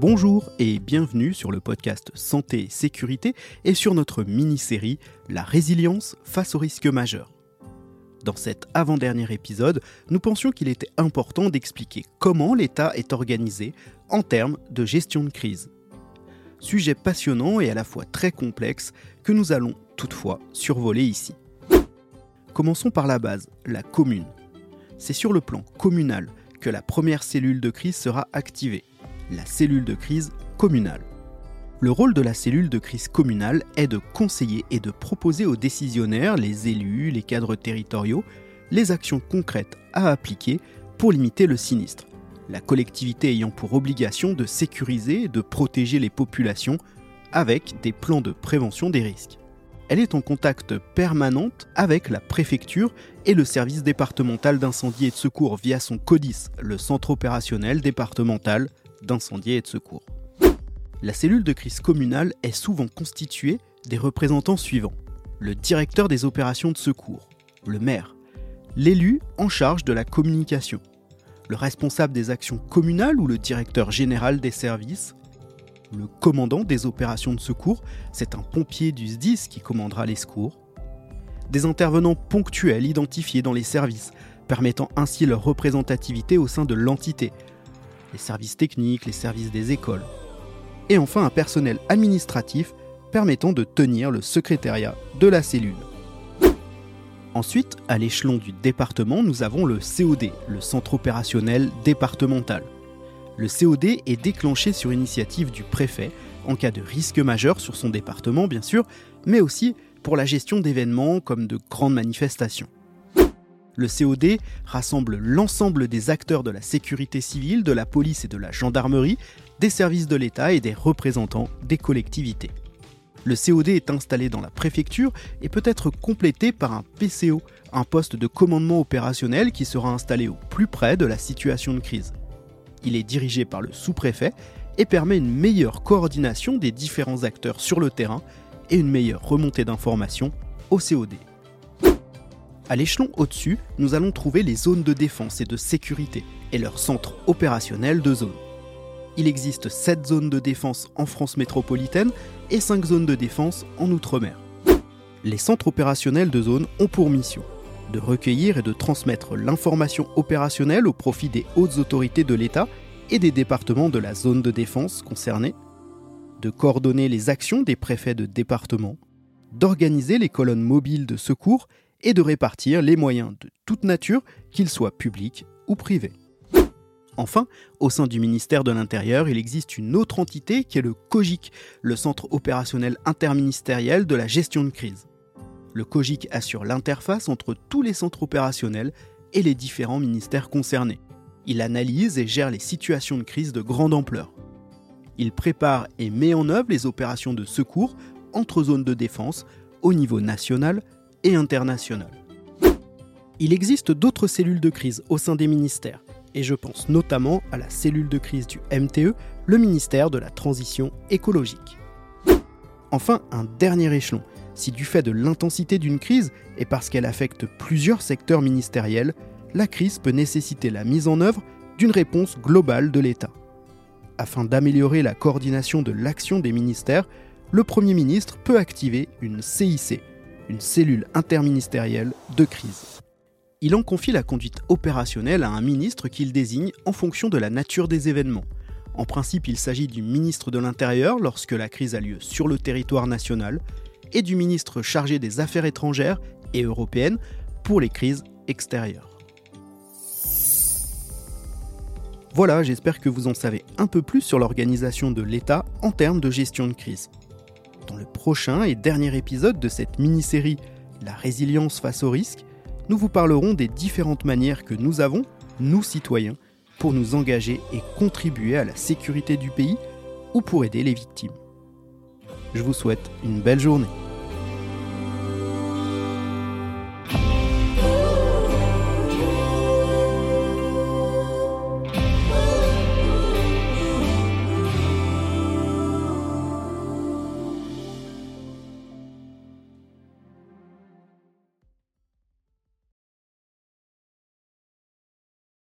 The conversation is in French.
Bonjour et bienvenue sur le podcast Santé et Sécurité et sur notre mini-série La résilience face aux risques majeurs. Dans cet avant-dernier épisode, nous pensions qu'il était important d'expliquer comment l'État est organisé en termes de gestion de crise. Sujet passionnant et à la fois très complexe que nous allons toutefois survoler ici. Commençons par la base, la commune. C'est sur le plan communal que la première cellule de crise sera activée la cellule de crise communale. Le rôle de la cellule de crise communale est de conseiller et de proposer aux décisionnaires, les élus, les cadres territoriaux, les actions concrètes à appliquer pour limiter le sinistre, la collectivité ayant pour obligation de sécuriser et de protéger les populations avec des plans de prévention des risques. Elle est en contact permanent avec la préfecture et le service départemental d'incendie et de secours via son CODIS, le centre opérationnel départemental d'incendie et de secours. La cellule de crise communale est souvent constituée des représentants suivants. Le directeur des opérations de secours, le maire, l'élu en charge de la communication, le responsable des actions communales ou le directeur général des services, le commandant des opérations de secours, c'est un pompier du SDIS qui commandera les secours, des intervenants ponctuels identifiés dans les services, permettant ainsi leur représentativité au sein de l'entité, les services techniques, les services des écoles. Et enfin un personnel administratif permettant de tenir le secrétariat de la cellule. Ensuite, à l'échelon du département, nous avons le COD, le Centre opérationnel départemental. Le COD est déclenché sur initiative du préfet en cas de risque majeur sur son département, bien sûr, mais aussi pour la gestion d'événements comme de grandes manifestations. Le COD rassemble l'ensemble des acteurs de la sécurité civile, de la police et de la gendarmerie, des services de l'État et des représentants des collectivités. Le COD est installé dans la préfecture et peut être complété par un PCO, un poste de commandement opérationnel qui sera installé au plus près de la situation de crise. Il est dirigé par le sous-préfet et permet une meilleure coordination des différents acteurs sur le terrain et une meilleure remontée d'informations au COD. À l'échelon au-dessus, nous allons trouver les zones de défense et de sécurité et leurs centres opérationnels de zone. Il existe 7 zones de défense en France métropolitaine et 5 zones de défense en Outre-mer. Les centres opérationnels de zone ont pour mission de recueillir et de transmettre l'information opérationnelle au profit des hautes autorités de l'État et des départements de la zone de défense concernée, de coordonner les actions des préfets de département, d'organiser les colonnes mobiles de secours et de répartir les moyens de toute nature, qu'ils soient publics ou privés. Enfin, au sein du ministère de l'Intérieur, il existe une autre entité qui est le COGIC, le Centre opérationnel interministériel de la gestion de crise. Le COGIC assure l'interface entre tous les centres opérationnels et les différents ministères concernés. Il analyse et gère les situations de crise de grande ampleur. Il prépare et met en œuvre les opérations de secours entre zones de défense au niveau national et. Il existe d'autres cellules de crise au sein des ministères, et je pense notamment à la cellule de crise du MTE, le ministère de la Transition écologique. Enfin, un dernier échelon, si du fait de l'intensité d'une crise et parce qu'elle affecte plusieurs secteurs ministériels, la crise peut nécessiter la mise en œuvre d'une réponse globale de l'État. Afin d'améliorer la coordination de l'action des ministères, le Premier ministre peut activer une CIC, une cellule interministérielle de crise. Il en confie la conduite opérationnelle à un ministre qu'il désigne en fonction de la nature des événements. En principe, il s'agit du ministre de l'Intérieur lorsque la crise a lieu sur le territoire national et du ministre chargé des Affaires étrangères et européennes pour les crises extérieures. Voilà, j'espère que vous en savez un peu plus sur l'organisation de l'État en termes de gestion de crise dans le prochain et dernier épisode de cette mini-série La résilience face au risque, nous vous parlerons des différentes manières que nous avons, nous citoyens, pour nous engager et contribuer à la sécurité du pays ou pour aider les victimes. Je vous souhaite une belle journée.